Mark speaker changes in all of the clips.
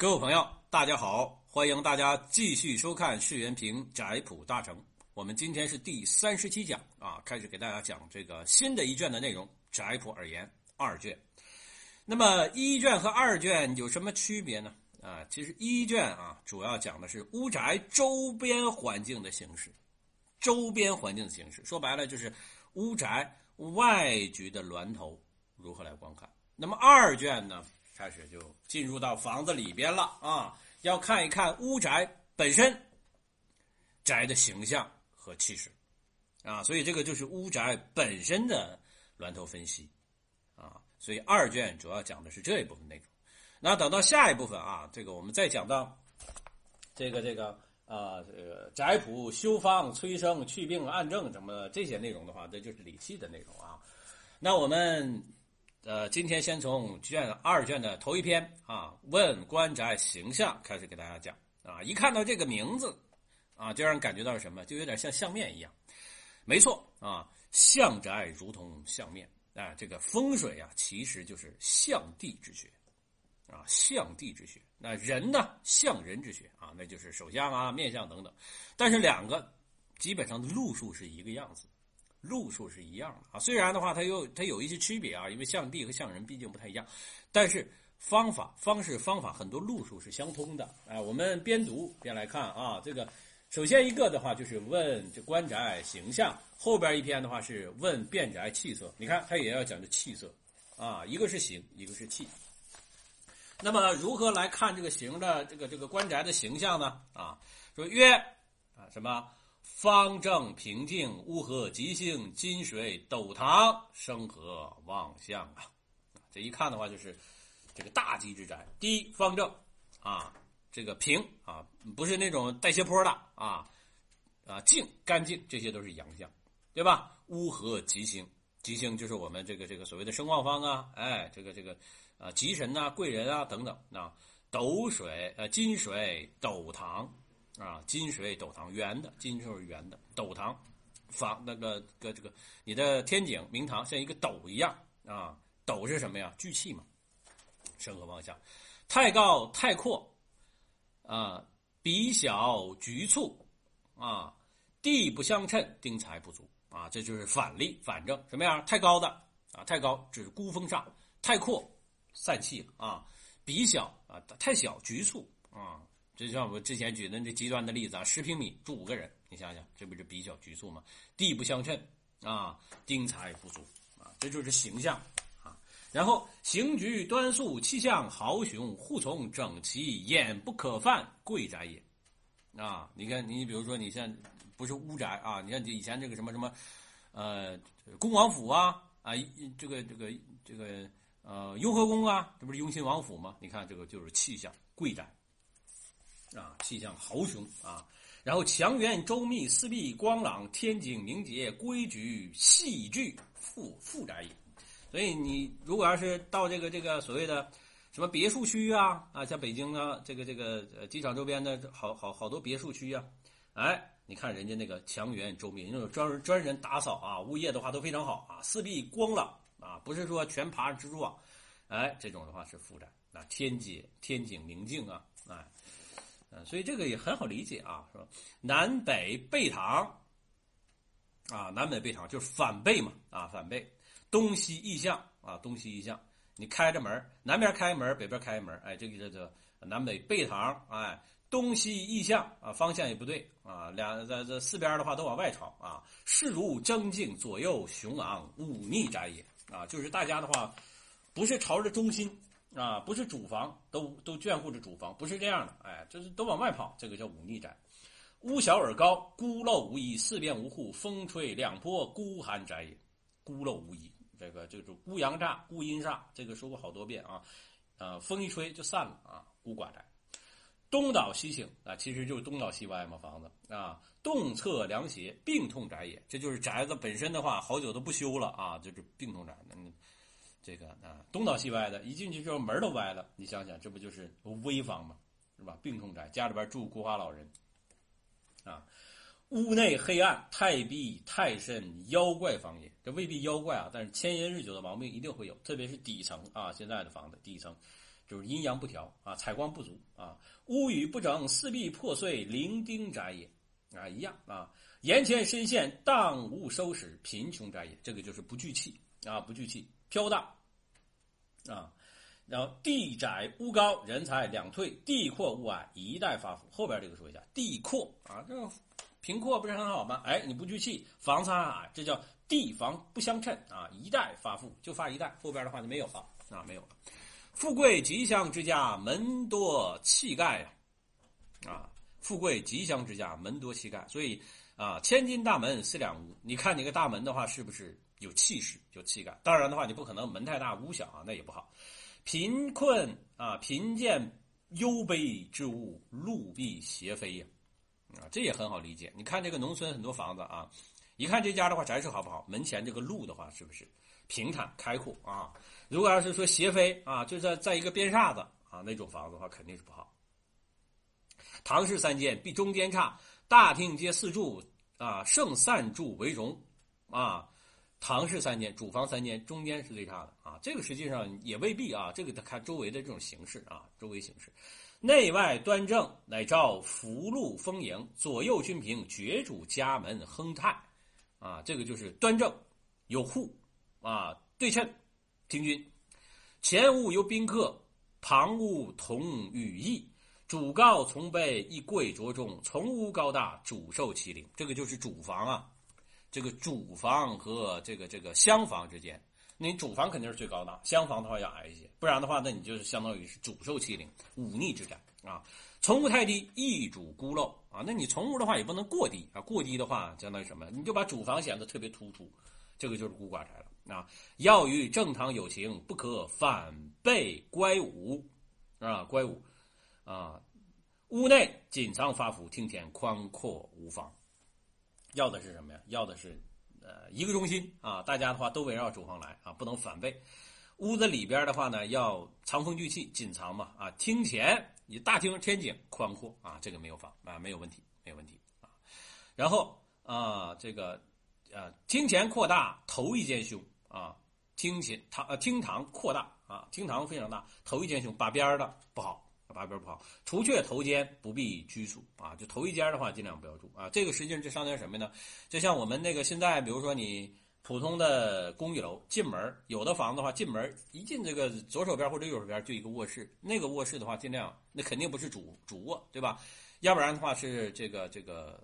Speaker 1: 各位朋友，大家好，欢迎大家继续收看世元平宅谱大成。我们今天是第三十七讲啊，开始给大家讲这个新的一卷的内容《宅谱而言》二卷。那么一卷和二卷有什么区别呢？啊，其实一卷啊，主要讲的是屋宅周边环境的形式，周边环境的形式，说白了就是屋宅外局的峦头如何来观看。那么二卷呢，开始就进入到房子里边了啊，要看一看屋宅本身宅的形象和气势啊，所以这个就是屋宅本身的峦头分析啊，所以二卷主要讲的是这一部分内容。那等到下一部分啊，这个我们再讲到这个这个啊，这个宅谱修方催生祛病按症什么这些内容的话，这就是理气的内容啊。那我们。呃，今天先从卷二卷的头一篇啊，问官宅形象开始给大家讲啊。一看到这个名字啊，就让人感觉到什么？就有点像相面一样。没错啊，相宅如同相面啊。这个风水啊，其实就是相地之学啊，相地之学。那人呢，相人之学啊，那就是手相啊、面相等等。但是两个基本上的路数是一个样子。路数是一样的啊，虽然的话它有它有一些区别啊，因为象地和象人毕竟不太一样，但是方法方式方法很多路数是相通的。哎，我们边读边来看啊，这个首先一个的话就是问这官宅形象，后边一篇的话是问变宅气色。你看它也要讲究气色啊，一个是形，一个是气。那么如何来看这个形的这个这个官宅的形象呢？啊，说曰啊什么？方正平静，乌合吉星，金水斗堂，生和旺相啊！这一看的话，就是这个大吉之宅。第一，方正啊，这个平啊，不是那种带斜坡的啊啊，静干净，这些都是阳相，对吧？乌合吉星，吉星就是我们这个这个所谓的声旺方啊，哎，这个这个啊，吉神呐，贵人啊等等啊，斗水呃，金水斗堂。啊，金水斗堂圆的，金就是圆的，斗堂，房那个个这个你的天井明堂像一个斗一样啊，斗是什么呀？聚气嘛，生和旺相，太高太阔，啊，比小局促，啊，地不相称，丁财不足，啊，这就是反例反正什么样？太高的啊，太高只是孤峰上，太阔散气啊，比小啊太小局促啊。就像我之前举的那极端的例子啊，十平米住五个人，你想想，这不是比较局促吗？地不相称啊，丁财不足啊，这就是形象啊。然后形局端肃，气象豪雄，护从整齐，眼不可犯，贵宅也啊。你看，你比如说，你像不是屋宅啊，你看以前这个什么什么，呃，恭王府啊啊，这个这个这个呃，雍和宫啊，这不是雍亲王府吗？你看这个就是气象贵宅。啊，气象豪雄啊，然后墙垣周密，四壁光朗，天井明洁，规矩细致，富富宅也。所以你如果要是到这个这个所谓的什么别墅区啊啊，像北京啊这个这个机场周边的好好好多别墅区啊，哎，你看人家那个墙垣周密，那种专专人打扫啊，物业的话都非常好啊，四壁光朗啊，不是说全爬蜘蛛网，哎，这种的话是富宅啊，天街天井明净啊，哎。嗯，所以这个也很好理解啊，是吧？南北背堂，啊，南北背堂就是反背嘛，啊，反背，东西异向啊，东西异向，你开着门，南边开门，北边开门，哎，这个叫做南北背堂，哎，东西异向啊，方向也不对啊，两这这四边的话都往外朝啊，势如征境，左右雄昂，忤逆宅也啊，就是大家的话，不是朝着中心。啊，不是主房都都眷顾着主房，不是这样的，哎，就是都往外跑，这个叫忤逆宅。屋小而高，孤陋无遗，四边无户，风吹两坡，孤寒宅也。孤陋无依，这个就是孤阳煞、孤阴煞，这个说过好多遍啊。呃，风一吹就散了啊，孤寡宅。东倒西倾啊，其实就是东倒西歪嘛，房子啊。动侧凉斜，病痛宅也，这就是宅子本身的话，好久都不修了啊，就是病痛宅。嗯。这个啊，东倒西歪的，一进去之后门都歪了。你想想，这不就是危房吗？是吧？病痛宅，家里边住孤寡老人，啊，屋内黑暗，太闭太甚，妖怪房也。这未必妖怪啊，但是千年日久的毛病一定会有，特别是底层啊，现在的房子底层，就是阴阳不调啊，采光不足啊。屋宇不整，四壁破碎，零丁宅也啊，一样啊。檐前深陷，荡无收拾，贫穷宅也。这个就是不聚气啊，不聚气，飘荡啊。然后地窄屋高，人才两退；地阔物矮，一代发福。后边这个说一下，地阔啊，这个平阔不是很好吗？哎，你不聚气，房子矮，这叫地房不相称啊，一代发富就发一代，后边的话就没有了啊，没有了。富贵吉祥之家，门多气盖呀！啊，富贵吉祥之家，门多气盖。所以啊，千金大门四两屋。你看你个大门的话，是不是有气势、有气概？当然的话，你不可能门太大屋小啊，那也不好。贫困啊，贫贱幽悲之屋，路必斜飞呀！啊，这也很好理解。你看这个农村很多房子啊，一看这家的话，宅是好不好？门前这个路的话，是不是平坦开阔啊？如果要是说斜飞啊，就在在一个边煞子啊那种房子的话，肯定是不好。唐氏三间必中间差，大厅皆四柱啊，胜三柱为荣啊。唐氏三间主房三间，中间是最差的啊。这个实际上也未必啊，这个得看周围的这种形式啊，周围形式，内外端正，乃照福禄丰盈，左右均平，绝主家门亨泰啊。这个就是端正有户啊，对称。听君，前屋有宾客，旁屋同羽翼，主告从卑，亦贵着重，从屋高大，主受其灵。这个就是主房啊，这个主房和这个这个厢房之间，你主房肯定是最高的，厢房的话要矮一些，不然的话，那你就是相当于是主受欺凌，忤逆之战啊。从屋太低，易主孤陋啊。那你从屋的话也不能过低啊，过低的话相当于什么？你就把主房显得特别突出，这个就是孤寡宅了。啊，要与正堂有情，不可反背乖武，啊，乖武，啊，屋内锦藏发福，厅前宽阔无妨。要的是什么呀？要的是，呃，一个中心啊，大家的话都围绕主房来啊，不能反背。屋子里边的话呢，要藏风聚气，紧藏嘛，啊，厅前你大厅天井宽阔啊，这个没有房啊，没有问题，没有问题啊。然后啊，这个，呃，厅前扩大，头一间凶。啊，厅前堂呃厅堂扩大啊，厅堂非常大，头一间凶，把边的不好，把边儿不好。除却头间不必居住啊，就头一间的话尽量不要住啊。这个实际上就相当于什么呢？就像我们那个现在，比如说你普通的公寓楼进门，有的房子的话，进门一进这个左手边或者右手边就一个卧室，那个卧室的话尽量那肯定不是主主卧，对吧？要不然的话是这个这个。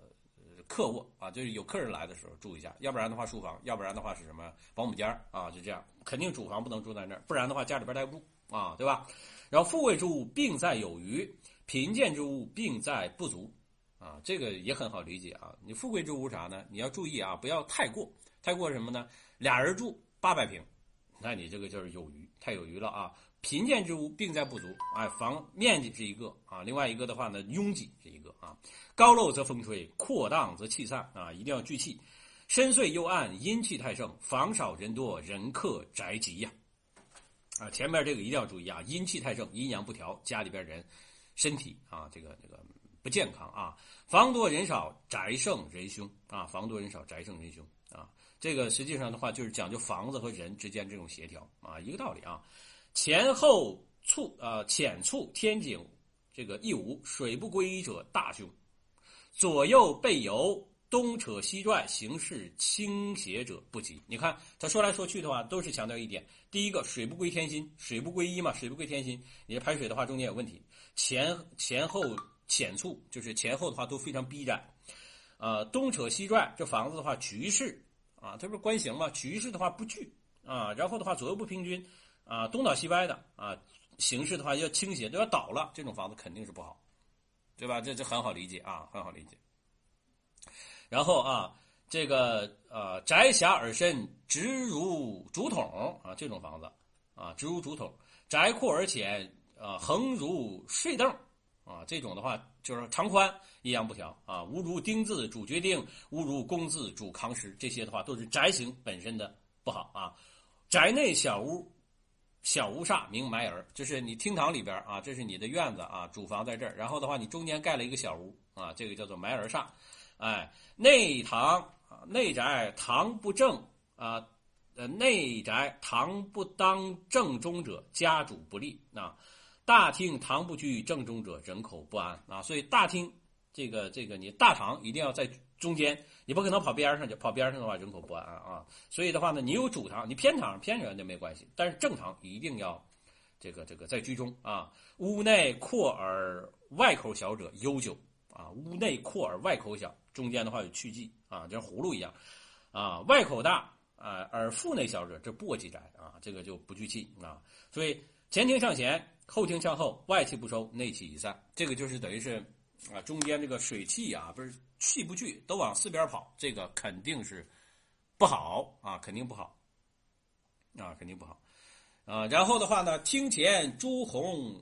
Speaker 1: 客卧啊，就是有客人来的时候住一下，要不然的话书房，要不然的话是什么保姆间啊，就这样，肯定主房不能住在那儿，不然的话家里边待不住啊，对吧？然后富贵之物病在有余，贫贱之物病在不足啊，这个也很好理解啊。你富贵之物啥呢？你要注意啊，不要太过，太过什么呢？俩人住八百平，那你这个就是有余，太有余了啊。贫贱之屋病在不足，哎，房面积是一个啊，另外一个的话呢，拥挤是一个啊，高漏则风吹，扩荡则气散啊，一定要聚气，深邃幽暗，阴气太盛，房少人多，人客宅急呀，啊前面这个一定要注意啊，阴气太盛，阴阳不调，家里边人身体啊，这个这个不健康啊，房多人少，宅盛人凶啊，房多人少，宅盛人凶啊，这个实际上的话就是讲究房子和人之间这种协调啊，一个道理啊。前后促啊，浅促天井，这个一无水不归者大凶；左右背游，东扯西拽，形势倾斜者不吉。你看他说来说去的话，都是强调一点：第一个，水不归天心，水不归一嘛，水不归天心。你这排水的话，中间有问题。前前后浅促，就是前后的话都非常逼窄。啊，东扯西拽，这房子的话局势啊，它不是官形嘛，局势的话不聚啊，然后的话左右不平均。啊，东倒西歪的啊，形势的话要倾斜，都要倒了，这种房子肯定是不好，对吧？这这很好理解啊，很好理解。然后啊，这个呃，窄狭而深，直如竹筒啊，这种房子啊，直如竹筒，窄阔而浅啊，横如睡凳啊，这种的话就是长宽阴阳不调啊，无如丁字主决定，无如工字主扛实，这些的话都是宅型本身的不好啊，宅内小屋。小屋煞名埋儿，就是你厅堂里边啊，这是你的院子啊，主房在这儿。然后的话，你中间盖了一个小屋啊，这个叫做埋儿煞。哎，内堂啊，内宅堂不正啊，呃，内宅堂不当正中者，家主不利啊。大厅堂不居正中者，人口不安啊。所以大厅这个这个你大堂一定要在中间，你不可能跑边上去，跑边上的话人口不安啊。所以的话呢，你有主堂，你偏堂偏着那没关系，但是正堂一定要这个这个在居中啊。屋内阔而外口小者悠久啊，屋内阔而外口小，中间的话有去迹啊，就像葫芦一样啊，外口大。啊，而腹内小者，这簸箕宅啊，这个就不聚气啊。所以前庭向前，后庭向后，外气不收，内气已散。这个就是等于是啊，中间这个水气啊，不是气不聚，都往四边跑，这个肯定是不好啊，肯定不好啊，肯定不好啊。然后的话呢，厅前朱红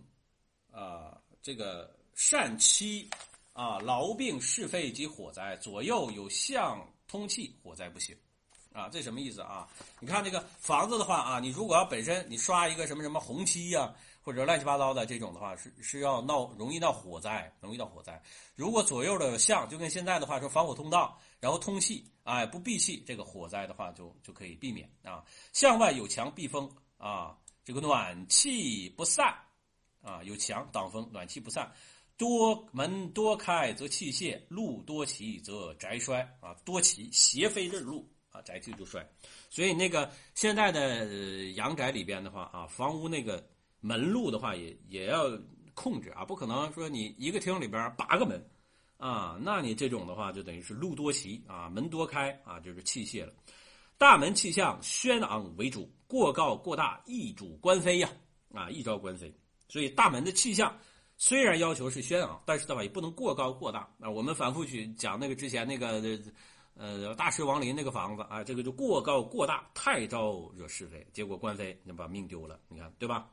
Speaker 1: 啊，这个善妻啊，痨病是非及火灾，左右有相通气，火灾不行。啊，这什么意思啊？你看这个房子的话啊，你如果要本身你刷一个什么什么红漆呀，或者乱七八糟的这种的话，是是要闹容易闹火灾，容易闹火灾。如果左右的向就跟现在的话说防火通道，然后通气，哎，不闭气，这个火灾的话就就可以避免啊。向外有墙避风啊，这个暖气不散啊，有墙挡风，暖气不散。多门多开则气泄，路多歧则宅衰啊，多歧邪飞日路。啊，宅气就衰，所以那个现在的阳宅里边的话啊，房屋那个门路的话也也要控制啊，不可能说你一个厅里边八个门啊，那你这种的话就等于是路多歧啊，门多开啊，就是器械了。大门气象轩昂为主，过高过大易主官非呀啊，易招官非。所以大门的气象虽然要求是轩昂，但是的话也不能过高过大啊。我们反复去讲那个之前那个。呃，大师王林那个房子啊，这个就过高过大，太招惹是非，结果官非，你把命丢了，你看对吧？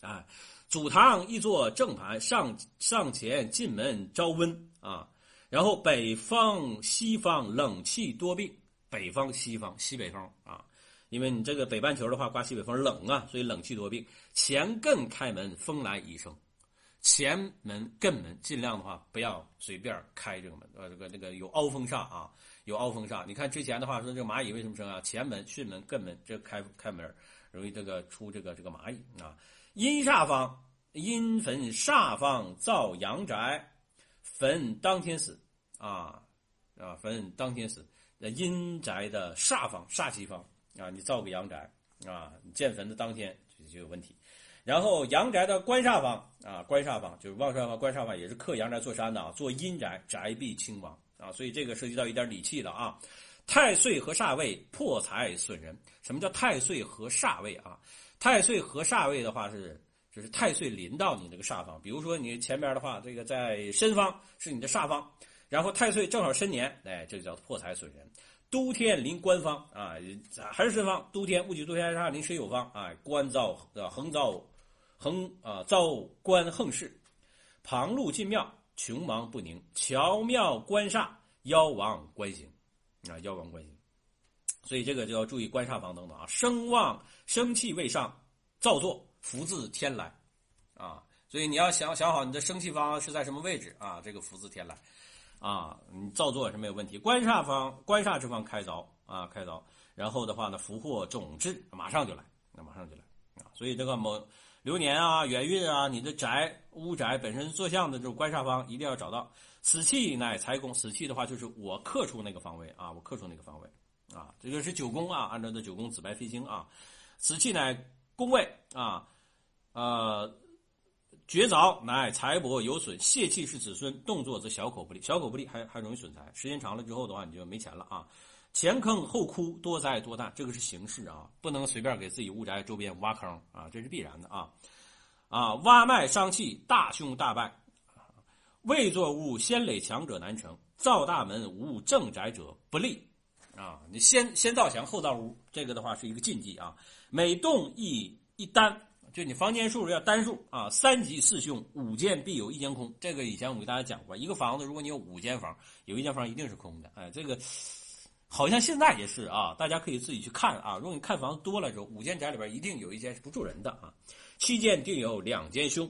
Speaker 1: 啊，祖堂一座正盘，上上前进门招温啊，然后北方西方冷气多病，北方西方西北风啊，因为你这个北半球的话刮西北风冷啊，所以冷气多病。前艮开门，风来已生。前门艮门尽量的话不要随便开这个门，呃，这个这个有凹风煞啊，有凹风煞。你看之前的话说，这个蚂蚁为什么生啊？前门、巽门、艮门这开开门容易这个出这个这个蚂蚁啊。阴煞方，阴坟煞方造阳宅，坟当天死啊啊，坟当天死。那阴宅的煞方煞气方啊，你造个阳宅啊，你建坟的当天就就有问题。然后阳宅的官煞方啊，官煞方就是旺煞方、官煞方也是克阳宅做山的啊，做阴宅宅必兴亡啊，所以这个涉及到一点理气的啊。太岁和煞位破财损人，什么叫太岁和煞位啊？太岁和煞位的话是，就是太岁临到你这个煞方，比如说你前边的话，这个在申方是你的煞方，然后太岁正好申年，哎，这就叫破财损人。都天临官方啊，还是申方，都天戊己都天煞临申酉方啊，官造呃横遭。横啊，遭官横事，旁路进庙，穷忙不宁，巧妙官煞，妖王官行，啊，妖王官行，所以这个就要注意官煞方等等啊，声旺生气未上，造作福自天来，啊，所以你要想想好你的生气方是在什么位置啊，这个福自天来，啊，你造作是没有问题，官煞方官煞之方开凿啊，开凿，然后的话呢，福祸种质马上就来，那马上就来。啊，所以这个某。流年啊，元运啊，你的宅屋宅本身坐向的这种官煞方一定要找到。死气乃财宫，死气的话就是我克出那个方位啊，我克出那个方位啊，这个是九宫啊，按照的九宫紫白飞星啊，死气乃宫位啊，呃，绝凿乃财帛有损，泄气是子孙，动作则小口不利，小口不利还还容易损财，时间长了之后的话你就没钱了啊。前坑后窟，多灾多难，这个是形势啊，不能随便给自己屋宅周边挖坑啊，这是必然的啊！啊，挖脉伤气，大凶大败。未作屋先垒墙者难成，造大门无正宅者不利啊！你先先造墙后造屋，这个的话是一个禁忌啊。每栋一一单，就你房间数要单数啊。三吉四凶，五间必有一间空。这个以前我给大家讲过，一个房子如果你有五间房，有一间房一定是空的。哎，这个。好像现在也是啊，大家可以自己去看啊。如果你看房多了之后，五间宅里边一定有一间是不住人的啊。七间定有两间凶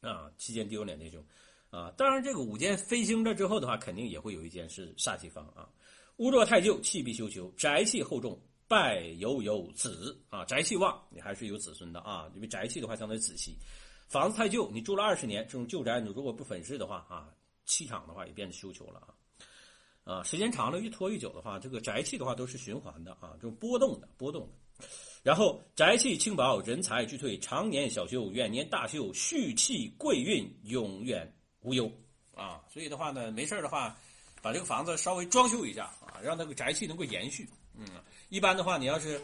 Speaker 1: 啊，七间定有两间凶啊。当然，这个五间飞星了之后的话，肯定也会有一间是煞气方啊。屋若太旧，气必修求；宅气厚重，败犹有子啊，宅气旺，你还是有子孙的啊。因为宅气的话，相当于子气。房子太旧，你住了二十年，这种旧宅，你如果不粉饰的话啊，气场的话也变得修求了啊。啊，时间长了，越拖越久的话，这个宅气的话都是循环的啊，就波动的，波动的。然后宅气轻薄，人才俱退，常年小修，远年大修，续气贵运，永远无忧啊。所以的话呢，没事的话，把这个房子稍微装修一下啊，让那个宅气能够延续。嗯，一般的话，你要是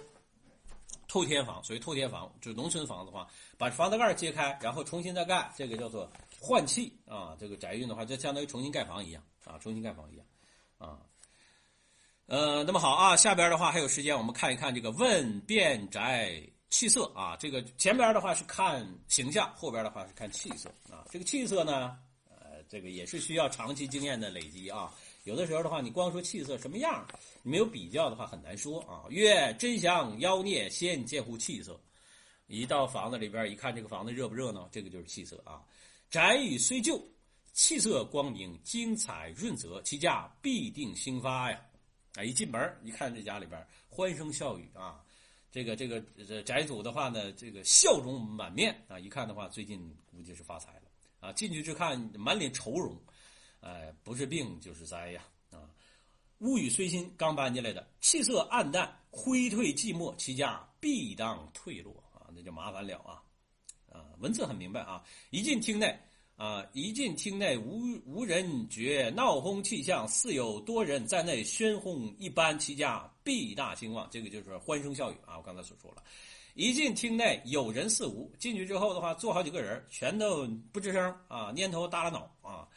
Speaker 1: 透天房，属于透天房，就是农村房子的话，把房子盖揭开，然后重新再盖，这个叫做换气啊。这个宅运的话，就相当于重新盖房一样啊，重新盖房一样啊。呃，那么好啊，下边的话还有时间，我们看一看这个问变宅气色啊。这个前边的话是看形象，后边的话是看气色啊。这个气色呢，呃，这个也是需要长期经验的累积啊。有的时候的话，你光说气色什么样，你没有比较的话很难说啊。曰真祥妖孽，先见乎气色。一到房子里边一看，这个房子热不热闹，这个就是气色啊。宅宇虽旧，气色光明，精彩润泽，其价必定兴发呀。啊，一进门一看这家里边欢声笑语啊，这个这个宅主的话呢，这个笑容满面啊，一看的话，最近估计是发财了啊。进去之看满脸愁容，哎，不是病就是灾呀啊。屋宇虽新，刚搬进来的，气色暗淡，灰褪寂寞，其家必当退落啊，那就麻烦了啊啊。文字很明白啊，一进厅内。啊！一进厅内，无无人觉闹哄气象，似有多人在内喧哄一般，其家必大兴旺。这个就是欢声笑语啊！我刚才所说了，一进厅内有人似无，进去之后的话，坐好几个人，全都不吱声啊，蔫头耷拉脑啊，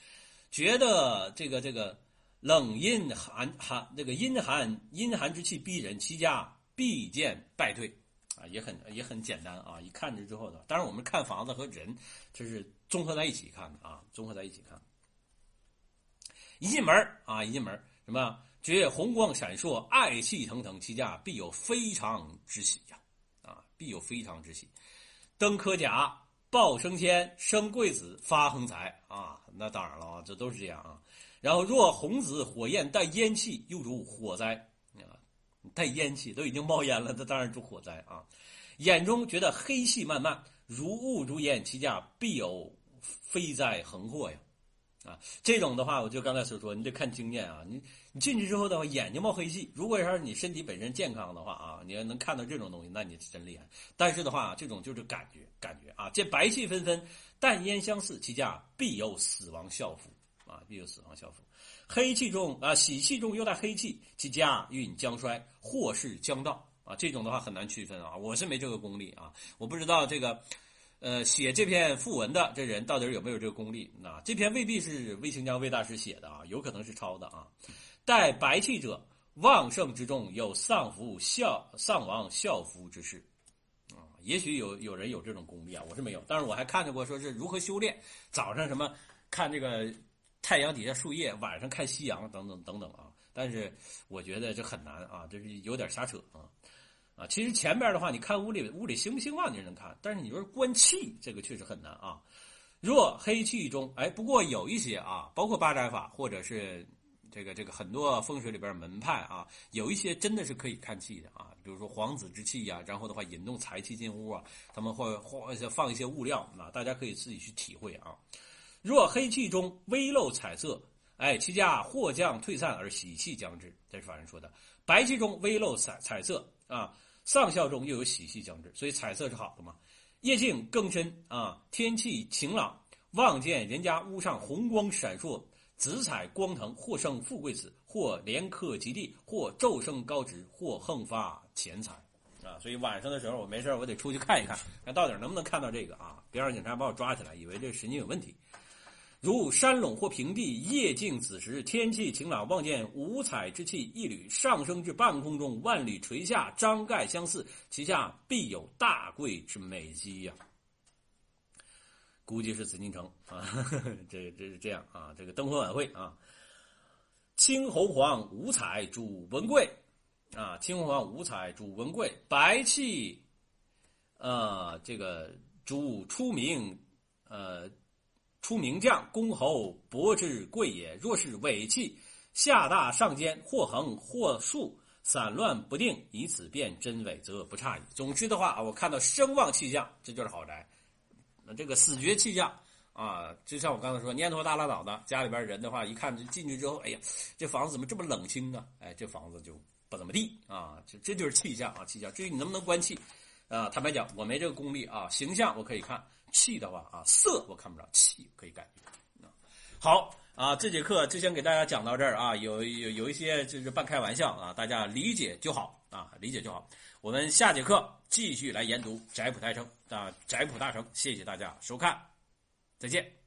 Speaker 1: 觉得这个这个冷阴寒寒，这个阴寒阴寒之气逼人，其家必见败退。啊，也很也很简单啊！一看着之后的，当然我们看房子和人，这是综合在一起看的啊，综合在一起看。一进门啊，一进门什么？觉红光闪烁，爱气腾腾，其家必有非常之喜呀！啊，必有非常之喜。登科甲，报升迁，生贵子，发横财啊！那当然了啊，这都是这样啊。然后若红紫火焰带烟气，又如火灾啊。带烟气都已经冒烟了，那当然是火灾啊！眼中觉得黑气漫漫，如雾如烟，其家必有飞灾横祸呀！啊，这种的话，我就刚才所说，你得看经验啊。你你进去之后的话，眼睛冒黑气，如果要是你身体本身健康的话啊，你要能看到这种东西，那你是真厉害。但是的话，这种就是感觉，感觉啊，见白气纷纷，淡烟相似，其家必有死亡效福啊，必有死亡效福。黑气中啊，喜气中又带黑气，其家运将衰，祸事将到啊！这种的话很难区分啊，我是没这个功力啊，我不知道这个，呃，写这篇赋文的这人到底有没有这个功力？那这篇未必是魏清江魏大师写的啊，有可能是抄的啊。带白气者，旺盛之中有丧夫孝丧亡孝夫之事啊，也许有有人有这种功力啊，我是没有，但是我还看见过说是如何修炼，早上什么看这个。太阳底下树叶，晚上看夕阳，等等等等啊！但是我觉得这很难啊，这是有点瞎扯啊啊！其实前边的话，你看屋里屋里兴不兴旺，你能看，但是你说观气，这个确实很难啊。若黑气中，哎，不过有一些啊，包括八宅法或者是这个这个很多风水里边门派啊，有一些真的是可以看气的啊，比如说皇子之气呀，然后的话引动财气进屋啊，他们会放放一些物料啊，大家可以自己去体会啊。若黑气中微露彩色，哎，其家或将退散而喜气将至。这是法人说的。白气中微露彩彩色啊，上校中又有喜气将至，所以彩色是好的嘛。夜静更深啊，天气晴朗，望见人家屋上红光闪烁，紫彩光腾，或生富贵子，或连克吉地，或骤升高职，或横发钱财啊。所以晚上的时候我没事我得出去看一看，看到底能不能看到这个啊？别让警察把我抓起来，以为这神经有问题。如山垄或平地，夜静子时，天气晴朗，望见五彩之气一缕上升至半空中，万里垂下，张盖相似，其下必有大贵之美机呀。估计是紫禁城啊，这这是这样啊，这个灯会晚会啊，青红黄五彩主文贵啊，青红黄五彩主文贵，白气，呃，这个主出名，呃。出名将，公侯伯之贵也。若是尾气，下大上尖，或横或竖，散乱不定，以此辨真伪，则不差矣。总之的话啊，我看到声望气象，这就是豪宅。那这个死绝气象啊，就像我刚才说，蔫头耷拉脑的家里边人的话，一看进去之后，哎呀，这房子怎么这么冷清啊？哎，这房子就不怎么地啊。这这就是气象啊，气象。至于你能不能关气啊，坦白讲，我没这个功力啊。形象我可以看，气的话啊，色我看不着，气可以感觉。好。啊，这节课就先给大家讲到这儿啊，有有有一些就是半开玩笑啊，大家理解就好啊，理解就好。我们下节课继续来研读《宅谱大成》啊，《宅谱大成》，谢谢大家收看，再见。